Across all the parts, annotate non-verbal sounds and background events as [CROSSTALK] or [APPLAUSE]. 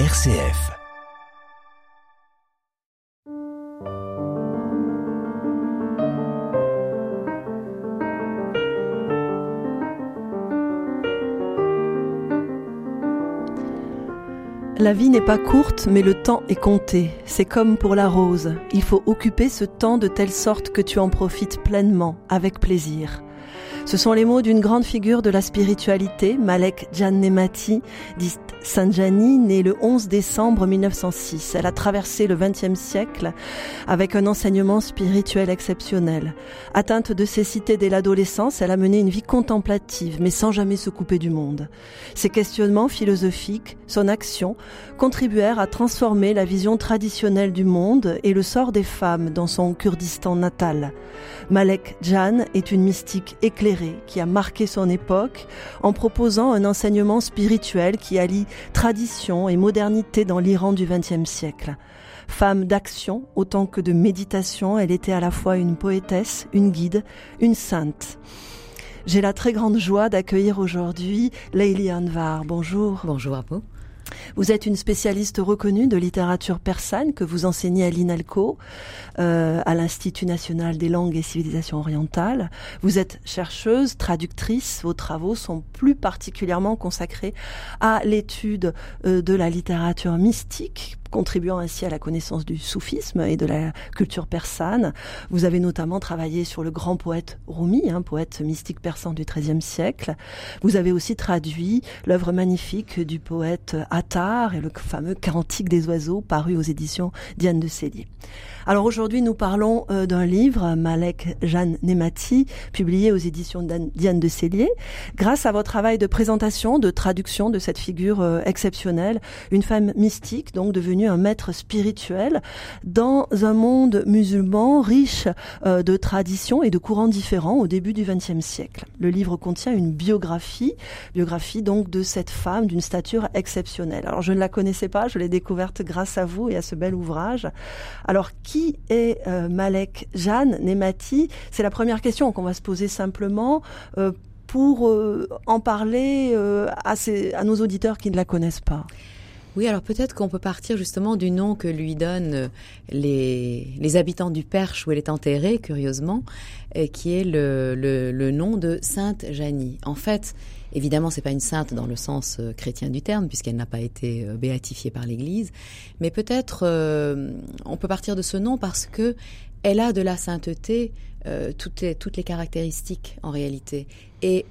RCF. La vie n'est pas courte, mais le temps est compté. C'est comme pour la rose. Il faut occuper ce temps de telle sorte que tu en profites pleinement, avec plaisir. Ce sont les mots d'une grande figure de la spiritualité, Malek Nemati, dit Sanjani, née le 11 décembre 1906. Elle a traversé le XXe siècle avec un enseignement spirituel exceptionnel. Atteinte de cécité dès l'adolescence, elle a mené une vie contemplative, mais sans jamais se couper du monde. Ses questionnements philosophiques, son action, contribuèrent à transformer la vision traditionnelle du monde et le sort des femmes dans son Kurdistan natal. Malek Jan est une mystique éclairée qui a marqué son époque en proposant un enseignement spirituel qui allie tradition et modernité dans l'Iran du XXe siècle. Femme d'action autant que de méditation, elle était à la fois une poétesse, une guide, une sainte. J'ai la très grande joie d'accueillir aujourd'hui Leili Anvar. Bonjour. Bonjour à vous. Vous êtes une spécialiste reconnue de littérature persane que vous enseignez à l'INALCO, euh, à l'Institut national des langues et civilisations orientales. Vous êtes chercheuse, traductrice. Vos travaux sont plus particulièrement consacrés à l'étude euh, de la littérature mystique contribuant ainsi à la connaissance du soufisme et de la culture persane. Vous avez notamment travaillé sur le grand poète Rumi, un poète mystique persan du XIIIe siècle. Vous avez aussi traduit l'œuvre magnifique du poète Attar et le fameux Cantique des oiseaux paru aux éditions Diane de Célier. Alors aujourd'hui, nous parlons euh, d'un livre, Malek Jeanne Nemati, publié aux éditions Diane de Célier. Grâce à votre travail de présentation, de traduction de cette figure euh, exceptionnelle, une femme mystique, donc devenue un maître spirituel dans un monde musulman riche euh, de traditions et de courants différents au début du XXe siècle. Le livre contient une biographie, biographie donc de cette femme d'une stature exceptionnelle. Alors je ne la connaissais pas, je l'ai découverte grâce à vous et à ce bel ouvrage. Alors qui est euh, Malek Jeanne Nemati? C'est la première question qu'on va se poser simplement. Euh, pour en parler à nos auditeurs qui ne la connaissent pas. Oui, alors peut-être qu'on peut partir justement du nom que lui donnent les, les habitants du Perche où elle est enterrée, curieusement, qui est le, le, nom de Sainte Janie. En fait, Évidemment, c'est pas une sainte dans le sens euh, chrétien du terme, puisqu'elle n'a pas été euh, béatifiée par l'Église. Mais peut-être euh, on peut partir de ce nom parce que elle a de la sainteté toutes, les, toutes les caractéristiques en réalité. Et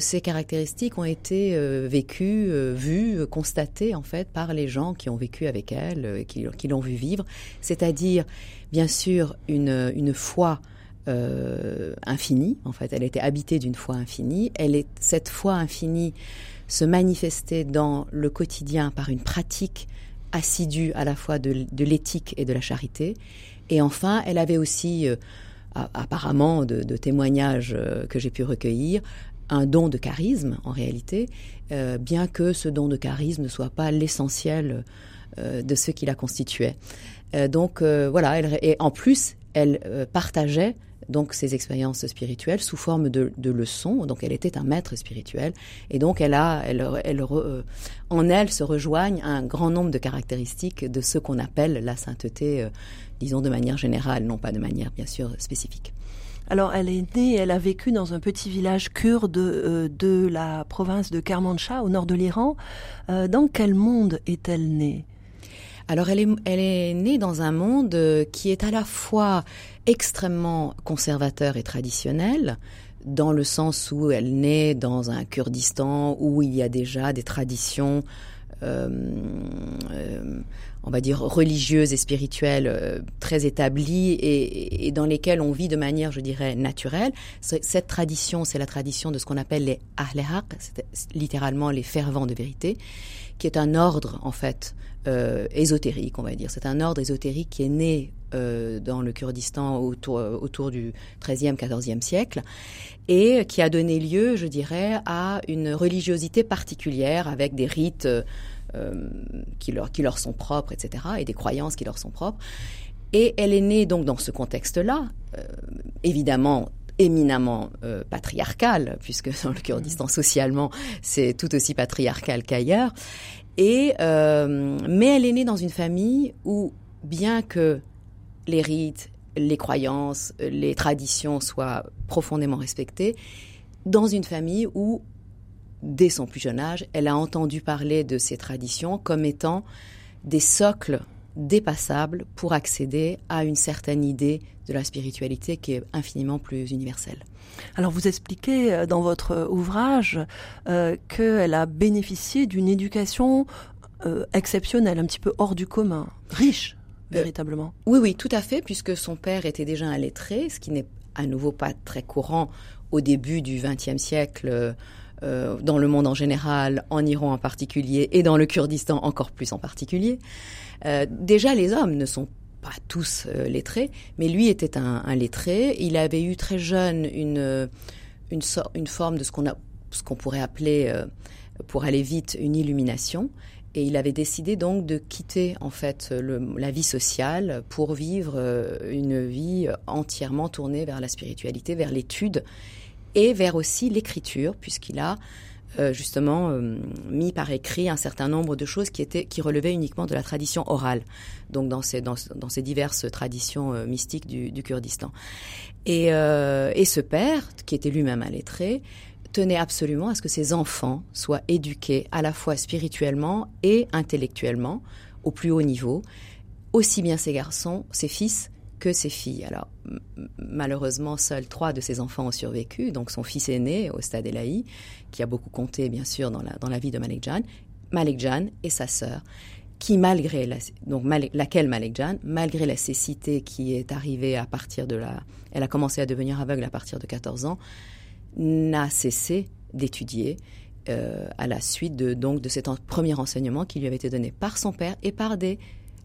ces caractéristiques ont été vécues, vues, constatées en fait par les gens qui ont vécu avec elle, qui, l'ont vu vivre. C'est-à-dire, bien sûr, une, une foi euh, infinie. En fait, elle était habitée d'une foi infinie. Elle est cette foi infinie se manifestait dans le quotidien par une pratique assidue à la fois de, l'éthique et de la charité. Et enfin, elle avait aussi, euh, apparemment, de, témoignages euh, que j'ai pu recueillir, un don de charisme en réalité, bien que ce don de charisme ne soit pas l'essentiel de ce qui la constituait. donc voilà, elle, et en plus, elle partageait donc ses expériences spirituelles sous forme de, leçons. Donc elle était un maître spirituel et donc elle a, elle, elle, euh, en elle se rejoignent un grand nombre de caractéristiques de ce qu'on appelle la sainteté, euh, disons de manière générale, non pas de manière bien sûr spécifique. Alors, elle est née, elle a vécu dans un petit village kurde euh, de la province de Kermanshah, au nord de l'Iran. dans quel monde est-elle née? Alors elle est, née dans un monde euh, qui est à la fois extrêmement conservateur et traditionnel, dans le sens où elle naît dans un Kurdistan où il y a déjà des traditions, euh, euh, on va dire, religieuses et spirituelles très établies et, dans lesquelles on vit de manière, je dirais, naturelle. Cette tradition, c'est la tradition de ce qu'on appelle les Ahl littéralement les fervents de vérité, qui est un ordre, en fait, euh, ésotérique, on va dire. C'est un ordre ésotérique qui est né euh, dans le Kurdistan autour, euh, autour du XIIIe, XIVe siècle et qui a donné lieu, je dirais, à une religiosité particulière avec des rites qui, leur, qui leur sont propres, etc., et des croyances qui leur sont propres. Et elle est née donc dans ce contexte-là, évidemment éminemment euh, patriarcal, puisque dans le Kurdistan socialement c'est tout aussi patriarcal qu'ailleurs. Et euh, mais elle est née dans une famille où, bien que les rites, les croyances, les traditions soient profondément respectées, dans une famille où, dès son plus jeune âge, elle a entendu parler de ces traditions comme étant des socles dépassables pour accéder à une certaine idée de la spiritualité qui est infiniment plus universelle. Alors vous expliquez euh, dans votre ouvrage euh, qu'elle a bénéficié d'une éducation euh, exceptionnelle, un petit peu hors du commun, riche véritablement. oui, oui, tout à fait, puisque son père était déjà un lettré, ce qui n'est à nouveau pas très courant au début du XXe siècle. Dans le monde en général, en Iran en particulier, et dans le Kurdistan encore plus en particulier. déjà, les hommes ne sont pas tous euh, lettrés, mais lui était un, lettré. Il avait eu très jeune une, euh, une, forme de ce qu'on qu'on pourrait appeler, euh, pour aller vite, une illumination. Et il avait décidé donc de quitter en fait la vie sociale pour vivre une vie entièrement tournée vers la spiritualité, vers l'étude et vers aussi l'écriture, puisqu'il a euh, justement euh, mis par écrit un certain nombre de choses qui étaient qui relevaient uniquement de la tradition orale, donc dans ces dans, ces diverses traditions euh, mystiques du, du, Kurdistan. Et, et ce père, qui était lui-même un lettré, tenait absolument à ce que ses enfants soient éduqués à la fois spirituellement et intellectuellement au plus haut niveau, aussi bien ses garçons, ses fils que ses filles. Alors, malheureusement, seuls trois de ses enfants ont survécu. Donc, son fils aîné, au stade Elahi, qui a beaucoup compté, bien sûr, dans la, dans la vie de Malik Jan, Malik Jan et sa sœur, qui, malgré la, donc, laquelle Jan, malgré la cécité qui est arrivée à partir de la. Elle a commencé à devenir aveugle à partir de 14 ans, n'a cessé d'étudier. Euh, à la suite de, donc, de cet premier enseignement qui lui avait été donné par son père et par des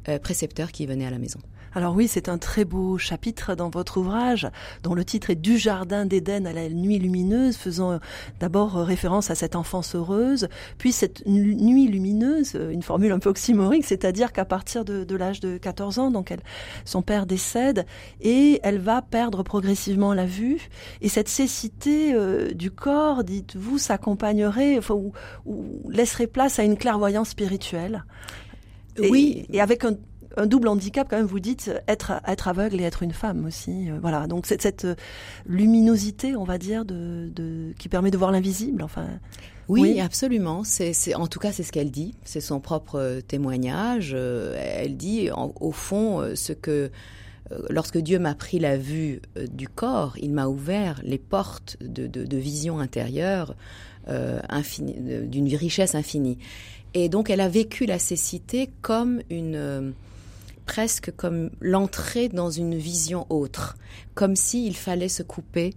euh, précepteurs qui venaient à la maison. Alors oui, c'est un très beau chapitre dans votre ouvrage, dont le titre est Du jardin d'Éden à la nuit lumineuse, faisant d'abord référence à cette enfance heureuse, puis cette nuit lumineuse, une formule un peu oxymorique, c'est-à-dire qu'à partir de, l'âge de 14 ans, donc elle, son père décède et elle va perdre progressivement la vue. Et cette cécité euh, du corps, dites-vous, s'accompagnerait ou, laisserait place à une clairvoyance spirituelle. oui. Et avec un, un double handicap quand même. Vous dites être être aveugle et être une femme aussi. Euh, voilà. Donc cette, cette euh, luminosité, on va dire, de, de qui permet de voir l'invisible. Enfin. Oui, absolument. C'est, en tout cas, c'est ce qu'elle dit. C'est son propre euh, témoignage. Elle dit, au fond, ce que lorsque Dieu m'a pris la vue du corps, il m'a ouvert les portes de, de, de vision intérieure euh, d'une richesse infinie. Et donc, elle a vécu la cécité comme une presque comme l'entrée dans une vision autre, comme s'il fallait se couper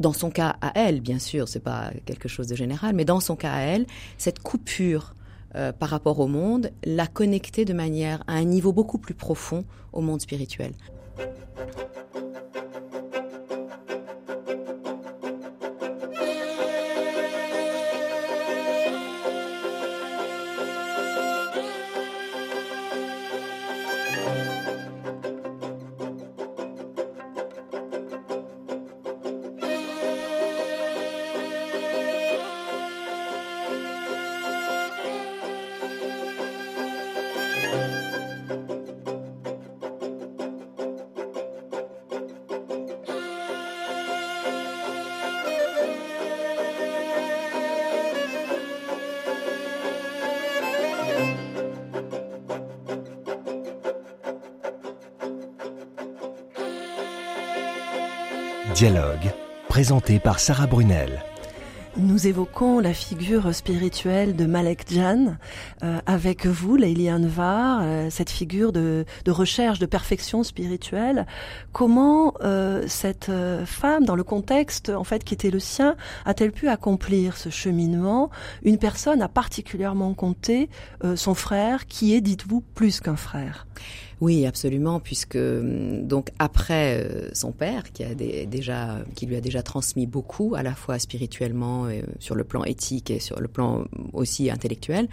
dans son cas à elle, bien sûr, c'est pas quelque chose de général, mais dans son cas à elle, cette coupure euh, par rapport au monde l'a connectée de manière à un niveau beaucoup plus profond au monde spirituel. Dialogue, présenté par Sarah Brunel. Nous évoquons la figure spirituelle de Malek Jan euh, avec vous, Leili Anvar, euh, cette figure de, recherche de perfection spirituelle. Comment euh, cette femme, dans le contexte en fait qui était le sien, a-t-elle pu accomplir ce cheminement? Une personne a particulièrement compté son frère, qui est, dites-vous, plus qu'un frère? Oui, absolument, puisque hum, donc après euh, son père, qui a lui a déjà transmis beaucoup, à la fois spirituellement, euh, sur le plan éthique et sur le plan aussi intellectuel,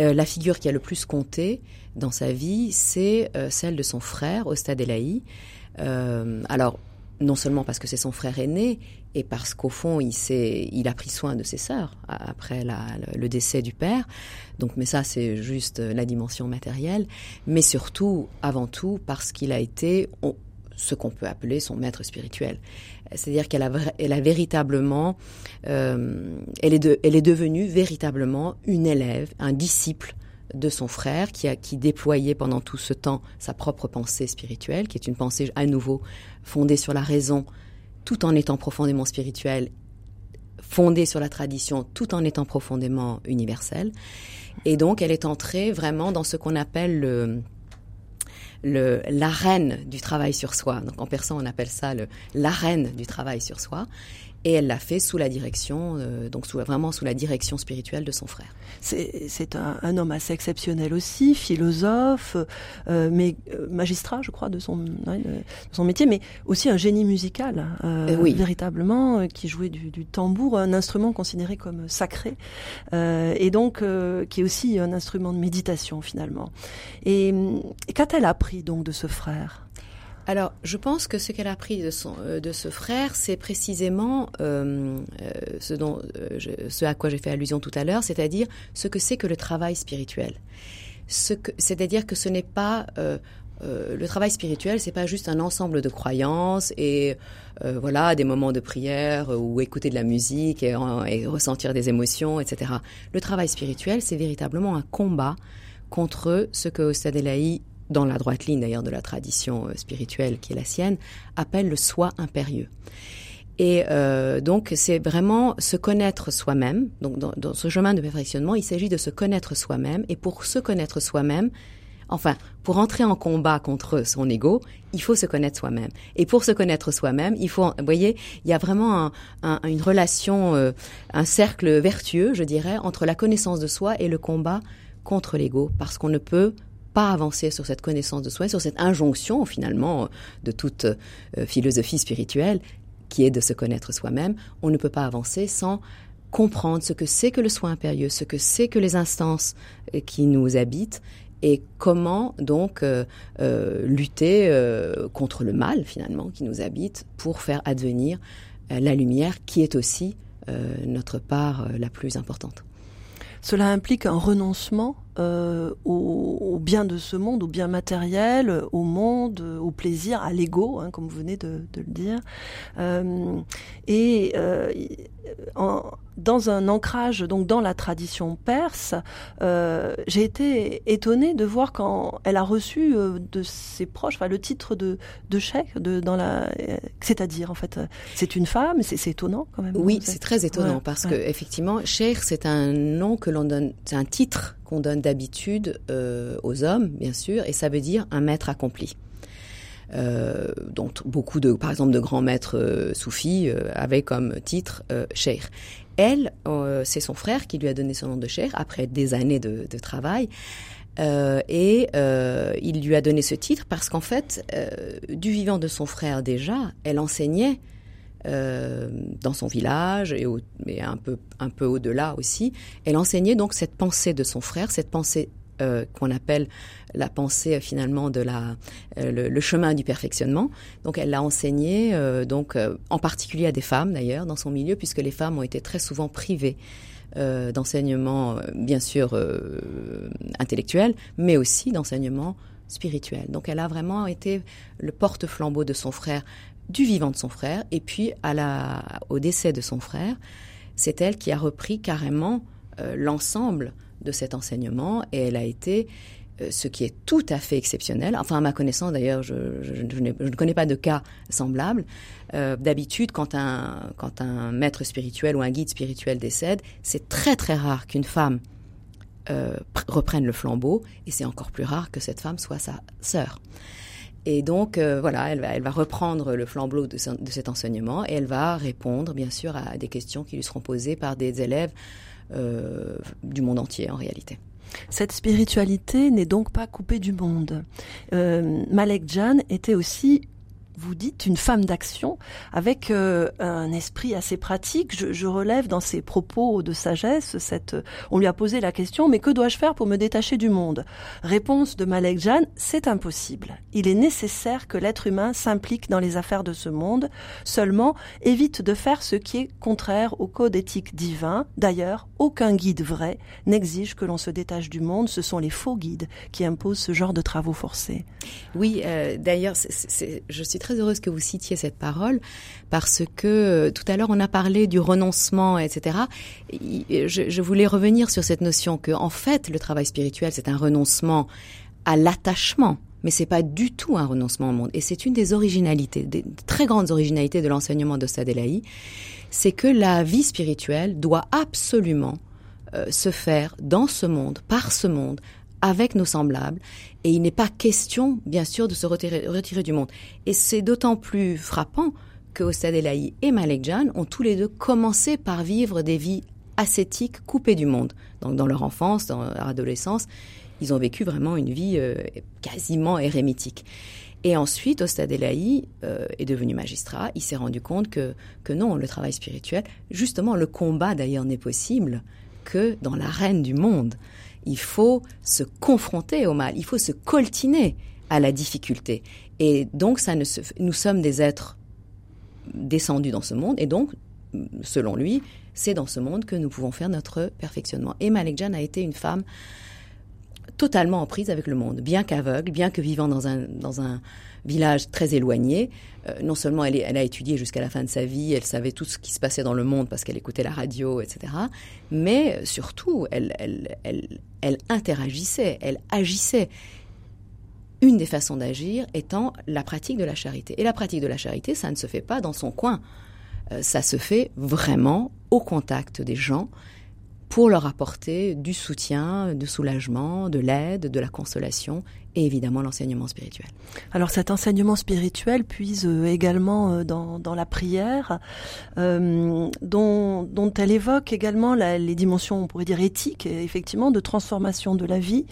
euh, la figure qui a le plus compté dans sa vie, c'est celle de son frère, Ostad Elahi. alors, non seulement parce que c'est son frère aîné, et parce qu'au fond, il, il a pris soin de ses sœurs après le décès du père. Donc, mais ça, c'est juste la dimension matérielle. Mais surtout, avant tout, parce qu'il a été ce qu'on peut appeler son maître spirituel. C'est-à-dire qu'elle a, elle a véritablement, euh, elle, est elle est devenue véritablement une élève, un disciple de son frère qui a qui déployait pendant tout ce temps sa propre pensée spirituelle, qui est une pensée à nouveau fondée sur la raison, tout en étant profondément spirituelle, fondée sur la tradition, tout en étant profondément universelle. Et donc, elle est entrée vraiment dans ce qu'on appelle le, l'arène du travail sur soi. Donc en persan, on appelle ça l'arène du travail sur soi. Et elle l'a fait sous la direction, euh, donc sous, vraiment sous la direction spirituelle de son frère. C'est un, un, homme assez exceptionnel aussi, philosophe, euh, mais euh, magistrat, je crois, de son, de son métier, mais aussi un génie musical, euh, oui. véritablement, qui jouait du, du, tambour, un instrument considéré comme sacré, et donc qui est aussi un instrument de méditation finalement. Et, et qu'a-t-elle appris donc de ce frère? Alors, je pense que ce qu'elle a appris de, son, euh, de ce frère, c'est précisément euh, euh ce, dont, ce à quoi j'ai fait allusion tout à l'heure, c'est-à-dire ce que c'est que le travail spirituel. C'est-à-dire que ce n'est pas le travail spirituel, c'est pas juste un ensemble de croyances et voilà des moments de prière ou écouter de la musique et, et ressentir des émotions, etc. Le travail spirituel, c'est véritablement un combat contre ce que Ostad dans la droite ligne d'ailleurs de la tradition euh, spirituelle qui est la sienne, appelle le soi impérieux. Et euh, donc c'est vraiment se connaître soi-même. Donc dans, ce chemin de perfectionnement, il s'agit de se connaître soi-même. Et pour se connaître soi-même, enfin pour entrer en combat contre son ego, il faut se connaître soi-même. Et pour se connaître soi-même, il faut, vous voyez, il y a vraiment un, un, une relation, euh, un cercle vertueux, je dirais, entre la connaissance de soi et le combat contre l'ego, parce qu'on ne peut pas avancer sur cette connaissance de soi, sur cette injonction finalement de toute euh, philosophie spirituelle qui est de se connaître soi-même, on ne peut pas avancer sans comprendre ce que c'est que le soi impérieux, ce que c'est que les instances euh, qui nous habitent et comment donc euh, euh, lutter euh, contre le mal finalement qui nous habite pour faire advenir euh, la lumière qui est aussi notre part la plus importante. Cela implique un renoncement euh, au, au, bien de ce monde, au bien matériel, au monde, au plaisir, à l'ego, hein, comme vous venez de, de le dire. Euh, et euh, en, dans un ancrage donc dans la tradition perse, euh, j'ai été étonnée de voir quand elle a reçu euh, de ses proches, enfin le titre de de cheikh, de dans la, c'est-à-dire en fait, c'est une femme, c'est étonnant quand même. Oui, c'est très étonnant ouais, parce ouais. que effectivement, cheikh c'est un nom que l'on donne, c'est un titre qu'on donne d'habitude euh, aux hommes, bien sûr, et ça veut dire un maître accompli. Euh, dont beaucoup de, par exemple, de grands maîtres euh, soufis euh, avaient comme titre euh, cheikh. Elle, euh, c'est son frère qui lui a donné son nom de cheikh après des années de, travail. Euh, et euh, il lui a donné ce titre parce qu'en fait, du vivant de son frère déjà, elle enseignait dans son village et, et un peu, un peu au-delà aussi. Elle enseignait donc cette pensée de son frère, cette pensée euh, qu'on appelle la pensée euh, finalement de la euh, le, chemin du perfectionnement. Donc elle l'a enseigné donc en particulier à des femmes d'ailleurs dans son milieu puisque les femmes ont été très souvent privées d'enseignement bien sûr intellectuel mais aussi d'enseignement spirituel. Donc elle a vraiment été le porte-flambeau de son frère du vivant de son frère et puis à la au décès de son frère, c'est elle qui a repris carrément l'ensemble de cet enseignement et elle a été euh, ce qui est tout à fait exceptionnel. Enfin, à ma connaissance, d'ailleurs, je, ne connais pas de cas semblables. Euh, D'habitude, quand un, quand un maître spirituel ou un guide spirituel décède, c'est très très rare qu'une femme euh, reprenne le flambeau, et c'est encore plus rare que cette femme soit sa sœur. Et donc, voilà, elle va, reprendre le flambeau de, cet enseignement et elle va répondre, bien sûr, à des questions qui lui seront posées par des élèves euh, du monde entier en réalité. Cette spiritualité n'est donc pas coupée du monde. Euh, Malek Jan était aussi vous dites une femme d'action avec euh, un esprit assez pratique. Je, relève dans ses propos de sagesse cette. On lui a posé la question mais que dois-je faire pour me détacher du monde? Réponse de Malek Jeanne c'est impossible. Il est nécessaire que l'être humain s'implique dans les affaires de ce monde. Seulement évite de faire ce qui est contraire au code éthique divin. D'ailleurs, aucun guide vrai n'exige que l'on se détache du monde. Ce sont les faux guides qui imposent ce genre de travaux forcés. Oui, euh, d'ailleurs, je suis très heureuse que vous citiez cette parole parce que euh, tout à l'heure on a parlé du renoncement, etc. Je, je voulais revenir sur cette notion que en fait le travail spirituel c'est un renoncement à l'attachement mais c'est pas du tout un renoncement au monde. Et c'est une des originalités, des très grandes originalités de l'enseignement d'Ostad c'est que la vie spirituelle doit absolument euh, se faire dans ce monde, par ce monde, avec nos semblables. Et il n'est pas question, bien sûr, de se retirer, retirer du monde. Et c'est d'autant plus frappant que Ostad Elahi et Malek Jan ont tous les deux commencé par vivre des vies ascétiques coupées du monde. Donc dans leur enfance, dans leur adolescence, ils ont vécu vraiment une vie euh, quasiment érémitique. Et ensuite, Ostad Elahi euh, est devenu magistrat. Il s'est rendu compte que, que non, le travail spirituel, justement, le combat d'ailleurs n'est possible que dans l'arène du monde il faut se confronter au mal, il faut se coltiner à la difficulté. Et donc, ça ne nous sommes des êtres descendus dans ce monde, et donc, selon lui, c'est dans ce monde que nous pouvons faire notre perfectionnement. Et Malik Jan a été une femme totalement en prise avec le monde, bien qu'aveugle, bien que vivant dans un, dans un village très éloigné. Euh, non seulement elle, a étudié jusqu'à la fin de sa vie, elle savait tout ce qui se passait dans le monde parce qu'elle écoutait la radio, etc. Mais surtout, elle interagissait, elle agissait. Une des façons d'agir étant la pratique de la charité. Et la pratique de la charité, ça ne se fait pas dans son coin. Euh, ça se fait vraiment au contact des gens pour leur apporter du soutien, du soulagement, de l'aide, de la consolation et évidemment l'enseignement spirituel. Alors cet enseignement spirituel puise euh, également euh, dans, dans la prière, euh, dont, dont, elle évoque également les dimensions, on pourrait dire éthiques, effectivement, de transformation de la vie.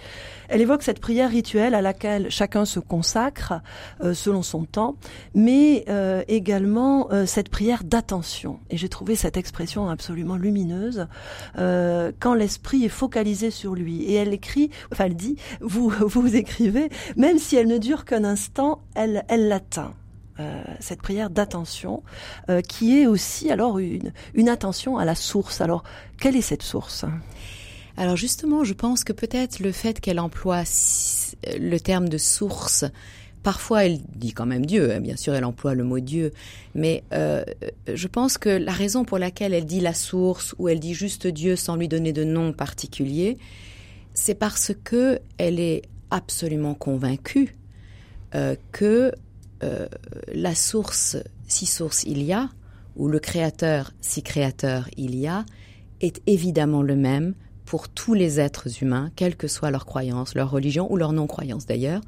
Elle évoque cette prière rituelle à laquelle chacun se consacre euh, selon son temps, mais euh, également cette prière d'attention. Et j'ai trouvé cette expression absolument lumineuse quand l'esprit est focalisé sur lui. Et elle écrit, enfin elle dit, vous [LAUGHS] vous écrivez même si elle ne dure qu'un instant, elle, l'atteint. Euh, cette prière d'attention, euh, qui est aussi alors une, attention à la source. Alors, quelle est cette source? Alors justement, je pense que peut-être le fait qu'elle emploie le terme de source, parfois elle dit quand même Dieu, hein, bien sûr elle emploie le mot Dieu, mais euh, je pense que la raison pour laquelle elle dit la source ou elle dit juste Dieu sans lui donner de nom particulier, c'est parce que elle est absolument convaincu euh, que euh, la source, si source il y a, ou le créateur, si créateur il y a, est évidemment le même pour tous les êtres humains, quelle que soit leur croyance, leur religion ou leur non-croyance d'ailleurs,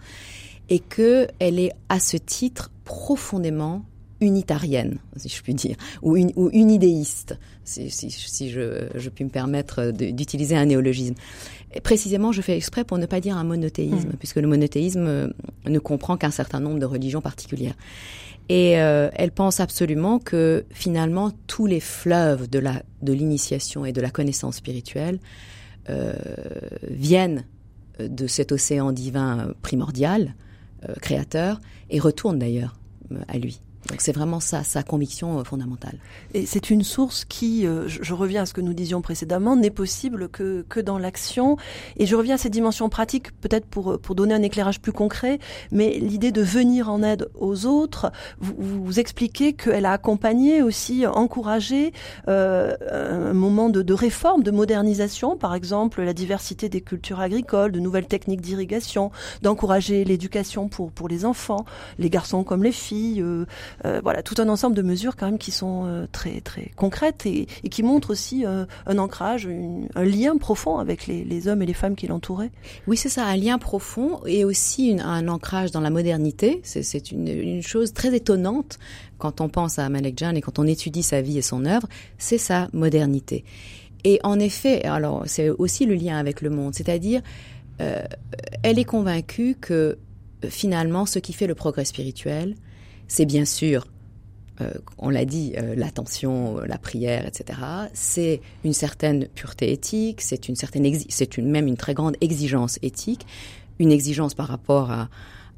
et que elle est à ce titre profondément unitarienne, si je puis dire, ou, unidéiste, si, si, si je, je, puis me permettre d'utiliser un néologisme. Et précisément, je fais exprès pour ne pas dire un monothéisme, mmh. puisque le monothéisme euh, ne comprend qu'un certain nombre de religions particulières. Et euh, elle pense absolument que finalement tous les fleuves de la de l'initiation et de la connaissance spirituelle euh, viennent de cet océan divin primordial, euh, créateur, et retournent d'ailleurs à lui. Donc c'est vraiment ça, sa conviction euh, fondamentale. Et c'est une source qui, euh, je, reviens à ce que nous disions précédemment, n'est possible que, que dans l'action. Et je reviens à ces dimensions pratiques, peut-être pour, pour donner un éclairage plus concret, mais l'idée de venir en aide aux autres, vous, vous expliquez qu'elle a accompagné aussi, encouragé euh, un moment de, de réforme, de modernisation, par exemple la diversité des cultures agricoles, de nouvelles techniques d'irrigation, d'encourager l'éducation pour, pour les enfants, les garçons comme les filles. Euh, euh, voilà, tout un ensemble de mesures quand même qui sont euh, très très concrètes et, qui montrent aussi euh, un ancrage, un lien profond avec les, hommes et les femmes qui l'entouraient. Oui, c'est ça, un lien profond et aussi un ancrage dans la modernité. C'est une, chose très étonnante quand on pense à Malek Jan et quand on étudie sa vie et son œuvre, c'est sa modernité. Et en effet, alors c'est aussi le lien avec le monde, c'est-à-dire euh, elle est convaincue que finalement ce qui fait le progrès spirituel, C'est bien sûr euh, on l'a dit, euh, l'attention, la prière, etc. C'est une certaine pureté éthique, c'est une certaine, c'est une, même une très grande exigence éthique, une exigence par rapport à,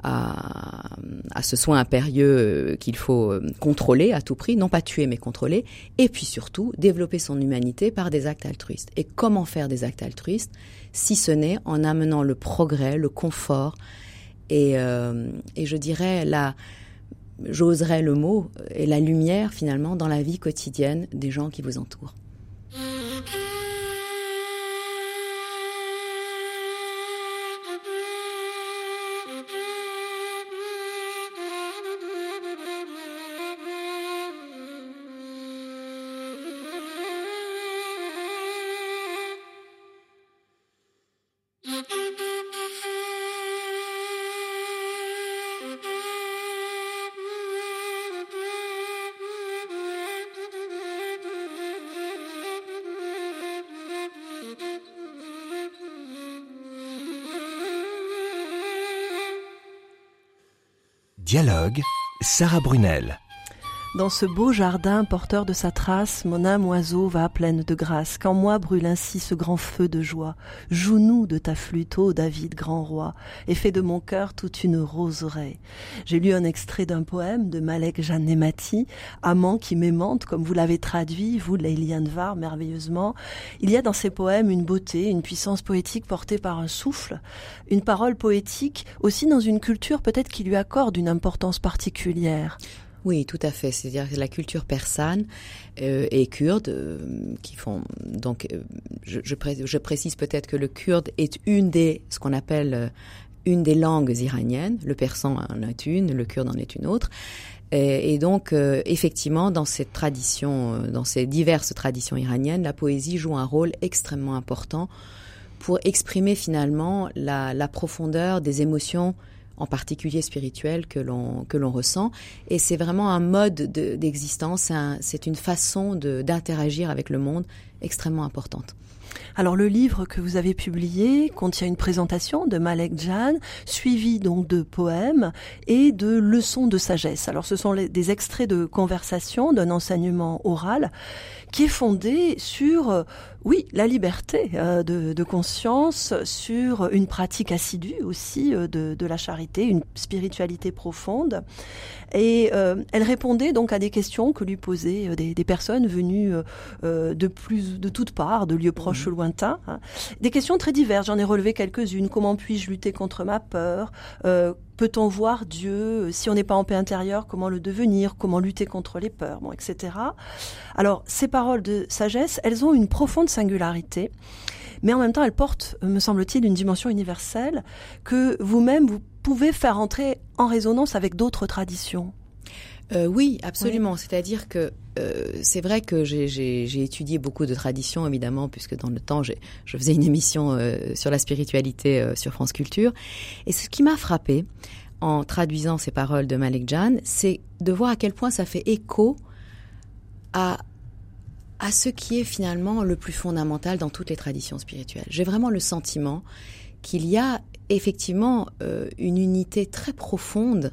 à, ce soin impérieux euh, qu'il faut contrôler à tout prix, non pas tuer mais contrôler, et puis surtout développer son humanité par des actes altruistes. Et comment faire des actes altruistes si ce n'est en amenant le progrès, le confort et, et je dirais la j'oserais le mot, et la lumière finalement dans la vie quotidienne des gens qui vous entourent. Dialogue, Sarah Brunel. Dans ce beau jardin porteur de sa trace, mon âme oiseau va pleine de grâce. Quand moi brûle ainsi ce grand feu de joie, joue-nous de ta flûte, ô David, grand roi, et fais de mon cœur toute une roseraie. J'ai lu un extrait d'un poème de Malek Janemati, Amant qui m'aimante, comme vous l'avez traduit, vous, Leiliane Var, merveilleusement. Il y a dans ces poèmes une beauté, une puissance poétique portée par un souffle, une parole poétique, aussi dans une culture peut-être qui lui accorde une importance particulière. Oui, tout à fait. C'est-à-dire que la culture persane euh, et kurde, euh, qui font donc, euh, je, précise peut-être que le kurde est une des, ce qu'on appelle une des langues iraniennes. Le persan en est une, le kurde en est une autre. Et, donc, effectivement, dans cette tradition, dans ces diverses traditions iraniennes, la poésie joue un rôle extrêmement important pour exprimer finalement la, la profondeur des émotions en particulier spirituel que l'on que l'on ressent et c'est vraiment un mode d'existence c'est une façon d'interagir avec le monde extrêmement importante. Alors le livre que vous avez publié contient une présentation de Malek Jan, suivie donc de poèmes et de leçons de sagesse. Alors ce sont des extraits de conversation d'un enseignement oral qui est fondé sur, euh, oui, la liberté euh, de, conscience, sur une pratique assidue aussi euh, de, la charité, une spiritualité profonde. Et elle répondait donc à des questions que lui posaient des, personnes venues de plus de toutes parts, de lieux proches ou mmh. lointains. Hein. Des questions très diverses. J'en ai relevé quelques-unes. Comment puis-je lutter contre ma peur? Peut-on voir Dieu? Si on n'est pas en paix intérieure, comment le devenir? Comment lutter contre les peurs? Bon, Etc. Alors, ces paroles de sagesse, elles ont une profonde singularité, mais en même temps, elles portent, me semble-t-il, une dimension universelle que vous-même, vous pouvez faire entrer en résonance avec d'autres traditions. Euh, oui, absolument. C'est-à-dire que euh, c'est vrai que j'ai étudié beaucoup de traditions, évidemment, puisque dans le temps, je faisais une émission euh, sur la spiritualité sur France Culture. Et ce qui m'a frappé en traduisant ces paroles de Malik Jan, c'est de voir à quel point ça fait écho à à ce qui est finalement le plus fondamental dans toutes les traditions spirituelles. J'ai vraiment le sentiment qu'il y a effectivement une unité très profonde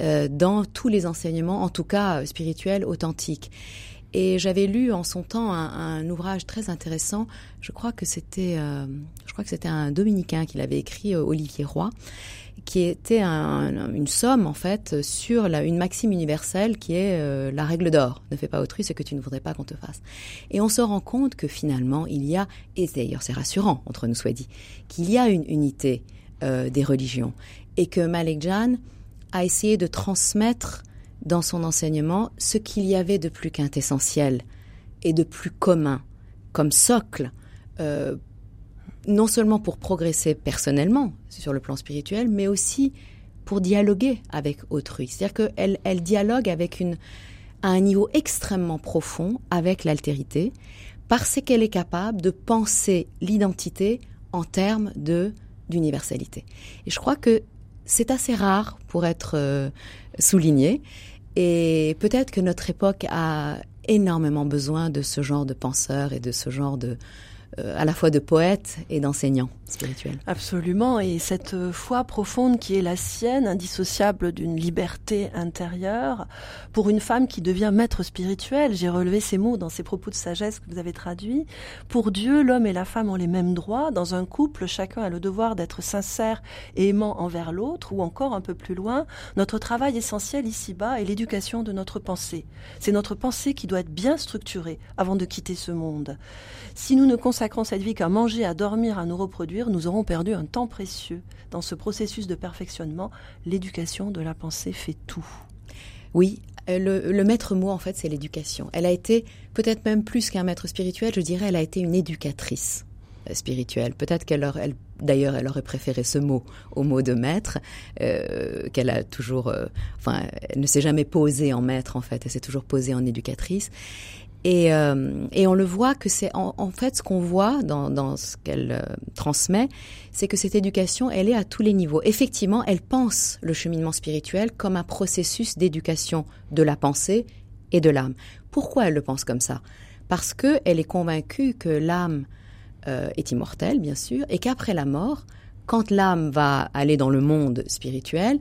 euh, dans tous les enseignements, en tout cas euh, spirituels, authentiques. Et j'avais lu en son temps un, ouvrage très intéressant. Je crois que c'était, euh, je crois que c'était un dominicain qui l'avait écrit, Olivier Roy, qui était une somme en fait sur la, une maxime universelle qui est la règle d'or ne fais pas autrui ce que tu ne voudrais pas qu'on te fasse. Et on se rend compte que finalement il y a, et d'ailleurs c'est rassurant entre nous soit dit, qu'il y a une unité des religions et que Malik Jan a essayé de transmettre dans son enseignement ce qu'il y avait de plus quintessentiel et de plus commun comme socle, euh, non seulement pour progresser personnellement sur le plan spirituel, mais aussi pour dialoguer avec autrui. C'est-à-dire qu'elle elle dialogue avec une, à un niveau extrêmement profond avec l'altérité, parce qu'elle est capable de penser l'identité en termes de d'universalité. Et je crois que c'est assez rare pour être euh, souligné. Et peut-être que notre époque a énormément besoin de ce genre de penseurs et de ce genre de, à la fois de poète et d'enseignant spirituel. Absolument, et cette foi profonde qui est la sienne, indissociable d'une liberté intérieure, pour une femme qui devient maître spirituel, j'ai relevé ces mots dans ces propos de sagesse que vous avez traduits, pour Dieu, l'homme et la femme ont les mêmes droits, dans un couple, chacun a le devoir d'être sincère et aimant envers l'autre, ou encore un peu plus loin, notre travail essentiel ici-bas est l'éducation de notre pensée. C'est notre pensée qui doit être bien structurée avant de quitter ce monde. Si nous ne consacrons cette vie qu'à manger, à dormir, à nous reproduire, nous aurons perdu un temps précieux. Dans ce processus de perfectionnement, l'éducation de la pensée fait tout. Oui, euh, le, maître mot, en fait, c'est l'éducation. Elle a été, peut-être même plus qu'un maître spirituel, je dirais, elle a été une éducatrice euh, spirituelle. Peut-être qu'elle aurait, d'ailleurs, elle aurait préféré ce mot au mot de maître, euh, qu'elle a toujours, enfin, elle ne s'est jamais posée en maître, en fait, elle s'est toujours posée en éducatrice. Et, euh, et on le voit que c'est en, fait ce qu'on voit dans, dans ce qu'elle euh, transmet, c'est que cette éducation, elle est à tous les niveaux. Effectivement, elle pense le cheminement spirituel comme un processus d'éducation de la pensée et de l'âme. Pourquoi elle le pense comme ça? Parce que elle est convaincue que l'âme euh, est immortelle, bien sûr, et qu'après la mort, quand l'âme va aller dans le monde spirituel,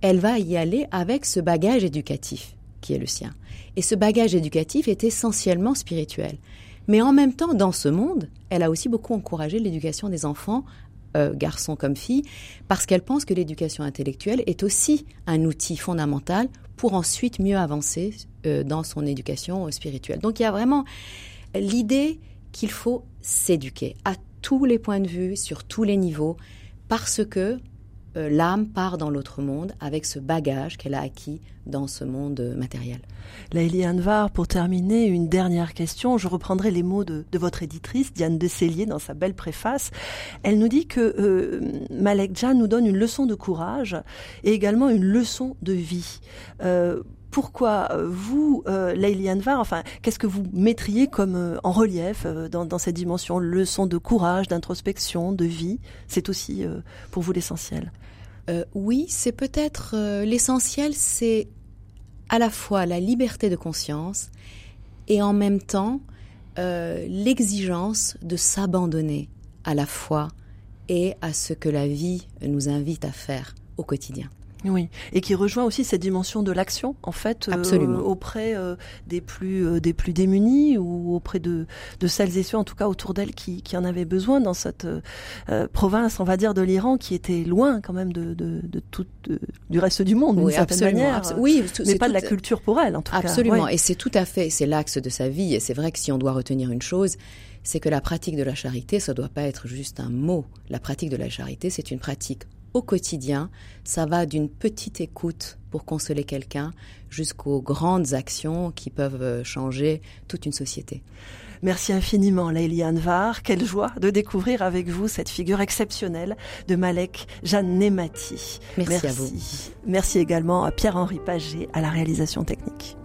elle va y aller avec ce bagage éducatif qui est le sien. Et ce bagage éducatif est essentiellement spirituel. Mais en même temps, dans ce monde, elle a aussi beaucoup encouragé l'éducation des enfants, euh, garçons comme filles, parce qu'elle pense que l'éducation intellectuelle est aussi un outil fondamental pour ensuite mieux avancer euh, dans son éducation spirituelle. Donc il y a vraiment l'idée qu'il faut s'éduquer à tous les points de vue, sur tous les niveaux, parce que euh, l'âme part dans l'autre monde avec ce bagage qu'elle a acquis dans ce monde euh, matériel. Laïli Anvar, pour terminer, une dernière question. Je reprendrai les mots de, votre éditrice, Diane Decellier, dans sa belle préface. Elle nous dit que euh, Malek nous donne une leçon de courage et également une leçon de vie. Pourquoi vous, euh, Anvar, enfin, qu'est-ce que vous mettriez comme en relief dans, dans, cette dimension leçon de courage, d'introspection, de vie? C'est aussi pour vous l'essentiel. Euh, oui, c'est peut-être euh, l'essentiel, c'est à la fois la liberté de conscience et en même temps euh, l'exigence de s'abandonner à la foi et à ce que la vie nous invite à faire au quotidien. Oui, et qui rejoint aussi cette dimension de l'action, en fait, euh, auprès euh, des plus euh, des plus démunis ou auprès de, de celles et ceux, en tout cas autour d'elle, qui, qui en avaient besoin dans cette province, on va dire, de l'Iran, qui était loin quand même de, de, de tout du reste du monde, d'une certaine manière. oui, mais pas de la culture pour elle, en tout cas. Absolument, et c'est tout à fait, c'est l'axe de sa vie, et c'est vrai que si on doit retenir une chose, c'est que la pratique de la charité, ça doit pas être juste un mot. La pratique de la charité, c'est une pratique au quotidien. Ça va d'une petite écoute pour consoler quelqu'un jusqu'aux grandes actions qui peuvent euh, changer toute une société. Merci infiniment, Laïli Anvar. Quelle joie de découvrir avec vous cette figure exceptionnelle de Malek Jeanne Nemati. Merci, à vous. Merci également à Pierre-Henri Paget à la réalisation technique.